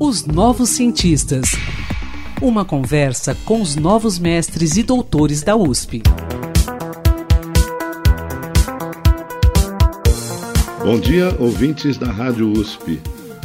Os Novos Cientistas. Uma conversa com os novos mestres e doutores da USP. Bom dia, ouvintes da Rádio USP.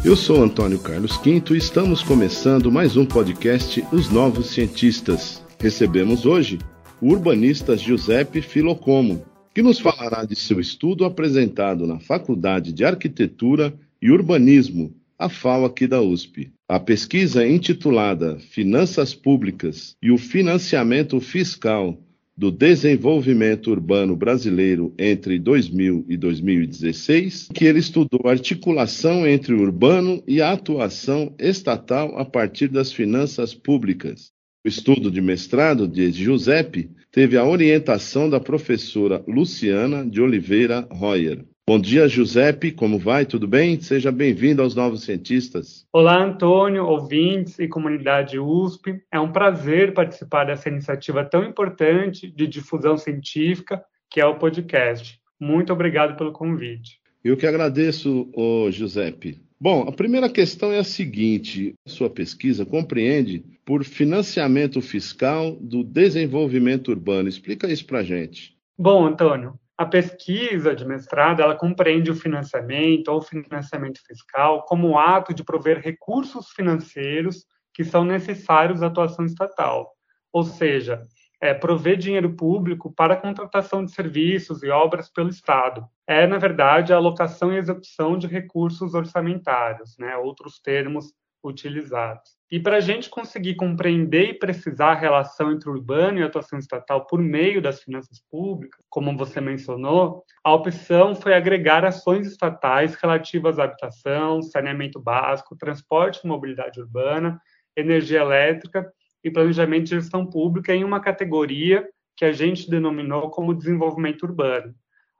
Eu sou Antônio Carlos Quinto e estamos começando mais um podcast Os Novos Cientistas. Recebemos hoje o urbanista Giuseppe Filocomo, que nos falará de seu estudo apresentado na Faculdade de Arquitetura e Urbanismo, a FAO aqui da USP. A pesquisa intitulada Finanças Públicas e o Financiamento Fiscal do Desenvolvimento Urbano Brasileiro entre 2000 e 2016, que ele estudou a articulação entre o urbano e a atuação estatal a partir das finanças públicas. O estudo de mestrado de Giuseppe teve a orientação da professora Luciana de Oliveira Royer. Bom dia, Giuseppe, como vai? Tudo bem? Seja bem-vindo aos Novos Cientistas. Olá, Antônio, ouvintes e comunidade USP. É um prazer participar dessa iniciativa tão importante de difusão científica que é o podcast. Muito obrigado pelo convite. Eu que agradeço, Giuseppe. Bom, a primeira questão é a seguinte: sua pesquisa compreende por financiamento fiscal do desenvolvimento urbano. Explica isso para gente. Bom, Antônio, a pesquisa de mestrado ela compreende o financiamento ou financiamento fiscal como um ato de prover recursos financeiros que são necessários à atuação estatal, ou seja, é, prover dinheiro público para a contratação de serviços e obras pelo Estado. É, na verdade, a alocação e execução de recursos orçamentários, né, outros termos utilizados. E para a gente conseguir compreender e precisar a relação entre o urbano e a atuação estatal por meio das finanças públicas, como você mencionou, a opção foi agregar ações estatais relativas à habitação, saneamento básico, transporte e mobilidade urbana, energia elétrica e planejamento de gestão pública em uma categoria que a gente denominou como desenvolvimento urbano.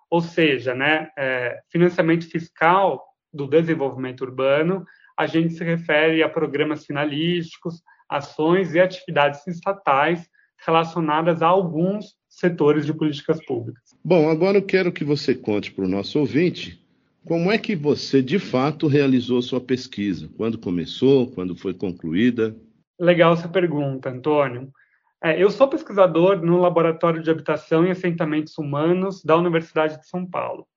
Ou seja, né, é, financiamento fiscal do desenvolvimento urbano, a gente se refere a programas finalísticos, ações e atividades estatais relacionadas a alguns setores de políticas públicas. Bom, agora eu quero que você conte para o nosso ouvinte como é que você, de fato, realizou sua pesquisa? Quando começou? Quando foi concluída? Legal essa pergunta, Antônio. É, eu sou pesquisador no Laboratório de Habitação e Assentamentos Humanos da Universidade de São Paulo.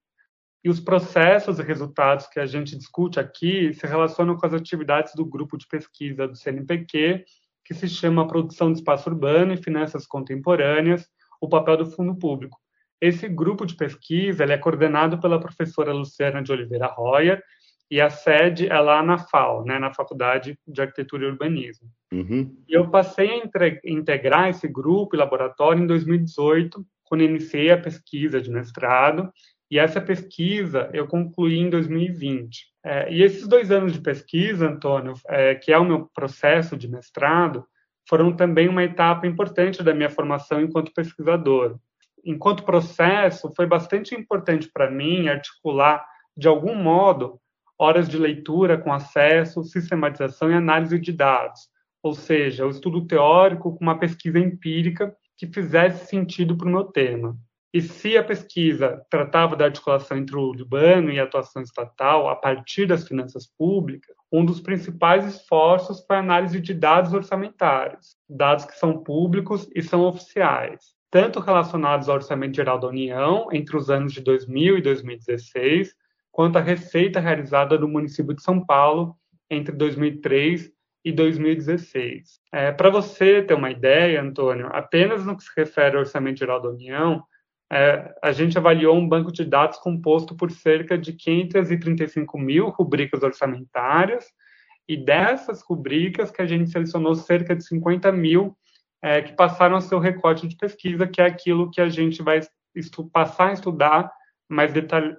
E os processos e resultados que a gente discute aqui se relacionam com as atividades do grupo de pesquisa do CNPq, que se chama Produção de Espaço Urbano e Finanças Contemporâneas, o papel do fundo público. Esse grupo de pesquisa é coordenado pela professora Luciana de Oliveira Royer e a sede é lá na FAO, né, na Faculdade de Arquitetura e Urbanismo. Uhum. E eu passei a integrar esse grupo e laboratório em 2018, quando iniciei a pesquisa de mestrado, e essa pesquisa eu concluí em 2020. É, e esses dois anos de pesquisa, Antônio, é, que é o meu processo de mestrado, foram também uma etapa importante da minha formação enquanto pesquisador. Enquanto processo, foi bastante importante para mim articular, de algum modo, horas de leitura com acesso, sistematização e análise de dados, ou seja, o estudo teórico com uma pesquisa empírica que fizesse sentido para o meu tema. E se a pesquisa tratava da articulação entre o urbano e a atuação estatal a partir das finanças públicas, um dos principais esforços foi a análise de dados orçamentários, dados que são públicos e são oficiais, tanto relacionados ao Orçamento Geral da União entre os anos de 2000 e 2016, quanto à receita realizada no município de São Paulo entre 2003 e 2016. É, Para você ter uma ideia, Antônio, apenas no que se refere ao Orçamento Geral da União, é, a gente avaliou um banco de dados composto por cerca de 535 mil rubricas orçamentárias, e dessas rubricas que a gente selecionou cerca de 50 mil é, que passaram a seu recorte de pesquisa, que é aquilo que a gente vai passar a estudar mais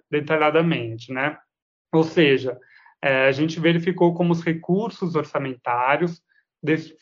detalhadamente, né? Ou seja, é, a gente verificou como os recursos orçamentários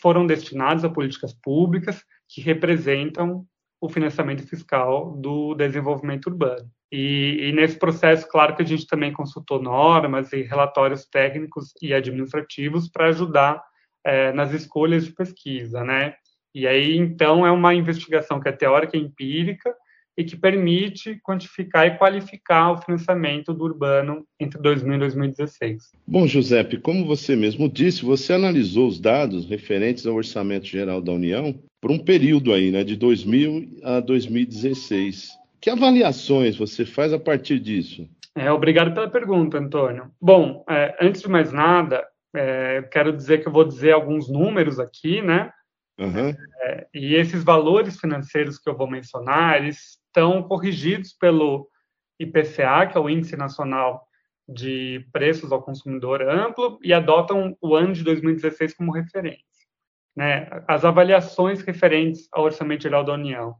foram destinados a políticas públicas que representam o financiamento fiscal do desenvolvimento urbano. E, e, nesse processo, claro que a gente também consultou normas e relatórios técnicos e administrativos para ajudar é, nas escolhas de pesquisa, né? E aí, então, é uma investigação que é teórica e empírica, e que permite quantificar e qualificar o financiamento do urbano entre 2000 e 2016. Bom, Giuseppe, como você mesmo disse, você analisou os dados referentes ao Orçamento Geral da União por um período aí, né, de 2000 a 2016. Que avaliações você faz a partir disso? É, obrigado pela pergunta, Antônio. Bom, é, antes de mais nada, é, quero dizer que eu vou dizer alguns números aqui, né? Uhum. É, e esses valores financeiros que eu vou mencionar, eles estão corrigidos pelo IPCA, que é o Índice Nacional de Preços ao Consumidor Amplo, e adotam o ano de 2016 como referência. Né? As avaliações referentes ao Orçamento Geral da União.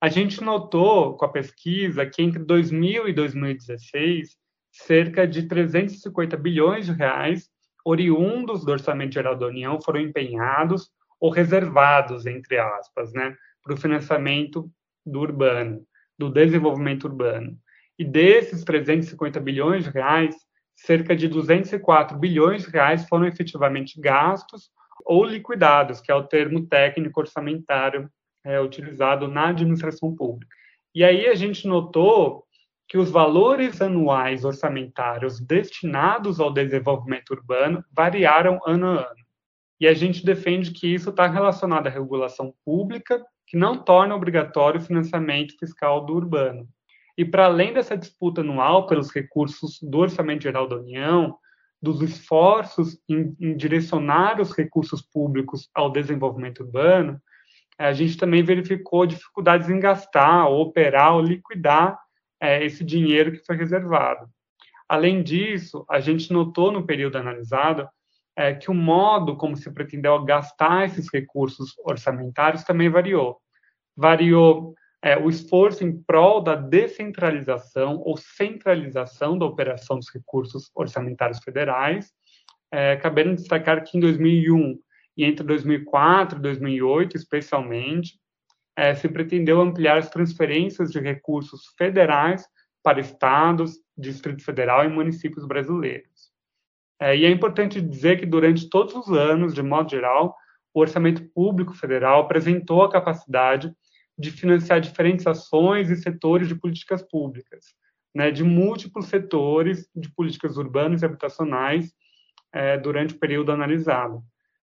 A gente notou com a pesquisa que entre 2000 e 2016, cerca de 350 bilhões de reais oriundos do Orçamento Geral da União foram empenhados ou reservados, entre aspas, né, para o financiamento do urbano do desenvolvimento urbano. E desses 350 bilhões de reais, cerca de 204 bilhões de reais foram efetivamente gastos ou liquidados, que é o termo técnico orçamentário é, utilizado na administração pública. E aí a gente notou que os valores anuais orçamentários destinados ao desenvolvimento urbano variaram ano a ano. E a gente defende que isso está relacionado à regulação pública que não torna obrigatório o financiamento fiscal do urbano. E para além dessa disputa anual pelos recursos do Orçamento Geral da União, dos esforços em, em direcionar os recursos públicos ao desenvolvimento urbano, a gente também verificou dificuldades em gastar, operar, ou liquidar é, esse dinheiro que foi reservado. Além disso, a gente notou no período analisado é, que o modo como se pretendeu gastar esses recursos orçamentários também variou. Variou é, o esforço em prol da descentralização ou centralização da operação dos recursos orçamentários federais, é, cabendo destacar que em 2001 e entre 2004 e 2008, especialmente, é, se pretendeu ampliar as transferências de recursos federais para estados, Distrito Federal e municípios brasileiros. É, e é importante dizer que durante todos os anos, de modo geral, o orçamento público federal apresentou a capacidade de financiar diferentes ações e setores de políticas públicas, né, de múltiplos setores de políticas urbanas e habitacionais é, durante o período analisado.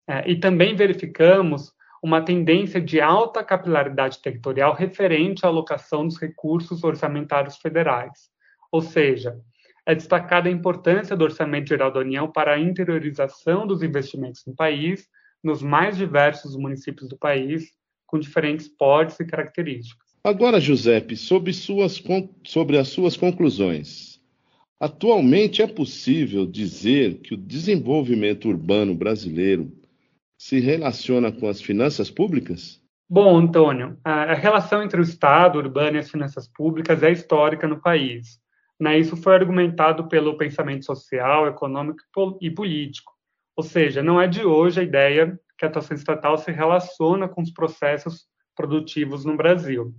É, e também verificamos uma tendência de alta capilaridade territorial referente à alocação dos recursos orçamentários federais, ou seja, é destacada a importância do Orçamento Geral da União para a interiorização dos investimentos no país, nos mais diversos municípios do país, com diferentes portes e características. Agora, Giuseppe, sobre, suas, sobre as suas conclusões. Atualmente é possível dizer que o desenvolvimento urbano brasileiro se relaciona com as finanças públicas? Bom, Antônio, a relação entre o Estado, urbano e as finanças públicas é histórica no país. Né? Isso foi argumentado pelo pensamento social, econômico e político. Ou seja, não é de hoje a ideia que a atuação estatal se relaciona com os processos produtivos no Brasil.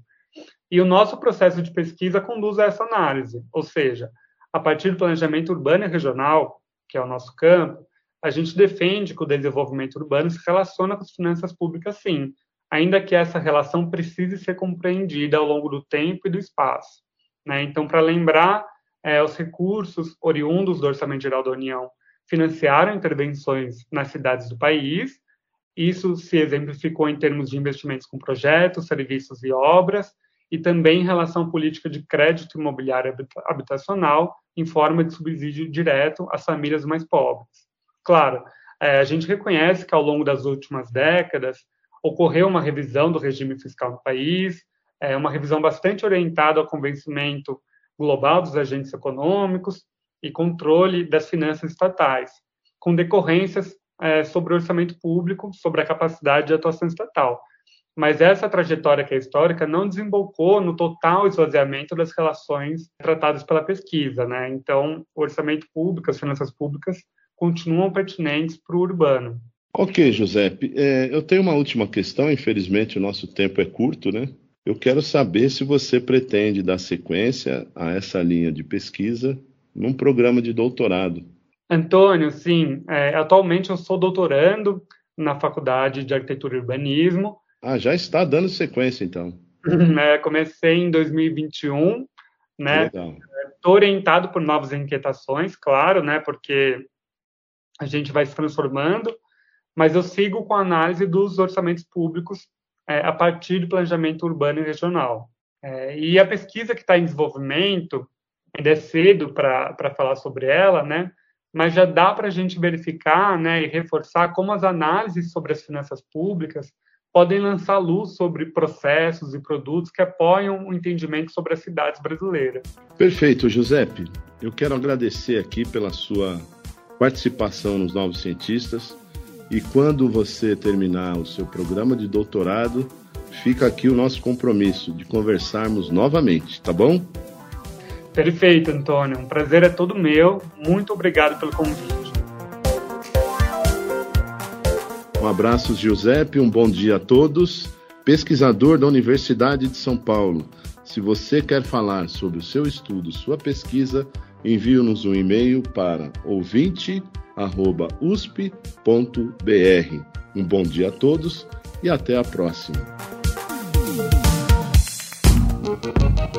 E o nosso processo de pesquisa conduz a essa análise, ou seja, a partir do planejamento urbano e regional, que é o nosso campo, a gente defende que o desenvolvimento urbano se relaciona com as finanças públicas, sim, ainda que essa relação precise ser compreendida ao longo do tempo e do espaço. Né? Então, para lembrar, é, os recursos oriundos do Orçamento Geral da União financiaram intervenções nas cidades do país. Isso se exemplificou em termos de investimentos com projetos, serviços e obras, e também em relação à política de crédito imobiliário habitacional em forma de subsídio direto às famílias mais pobres. Claro, é, a gente reconhece que ao longo das últimas décadas ocorreu uma revisão do regime fiscal no país, é uma revisão bastante orientada ao convencimento global dos agentes econômicos e controle das finanças estatais, com decorrências é, sobre o orçamento público, sobre a capacidade de atuação estatal. Mas essa trajetória que é histórica não desembocou no total esvaziamento das relações tratadas pela pesquisa, né? Então, o orçamento público, as finanças públicas continuam pertinentes para o urbano. Ok, Giuseppe. É, eu tenho uma última questão, infelizmente o nosso tempo é curto, né? Eu quero saber se você pretende dar sequência a essa linha de pesquisa num programa de doutorado. Antônio, sim. É, atualmente eu sou doutorando na Faculdade de Arquitetura e Urbanismo. Ah, já está dando sequência, então. Né? Comecei em 2021, né? Estou orientado por novas inquietações, claro, né? Porque a gente vai se transformando, mas eu sigo com a análise dos orçamentos públicos é, a partir do planejamento urbano e regional. É, e a pesquisa que está em desenvolvimento, ainda é cedo para falar sobre ela, né? Mas já dá para a gente verificar né, e reforçar como as análises sobre as finanças públicas podem lançar luz sobre processos e produtos que apoiam o entendimento sobre as cidades brasileiras. Perfeito, Giuseppe. Eu quero agradecer aqui pela sua participação nos Novos Cientistas. E quando você terminar o seu programa de doutorado, fica aqui o nosso compromisso de conversarmos novamente, tá bom? Perfeito, Antônio. Um prazer é todo meu. Muito obrigado pelo convite. Um abraço, Giuseppe. Um bom dia a todos. Pesquisador da Universidade de São Paulo. Se você quer falar sobre o seu estudo, sua pesquisa, envie-nos um e-mail para ouvinte@usp.br. Um bom dia a todos e até a próxima.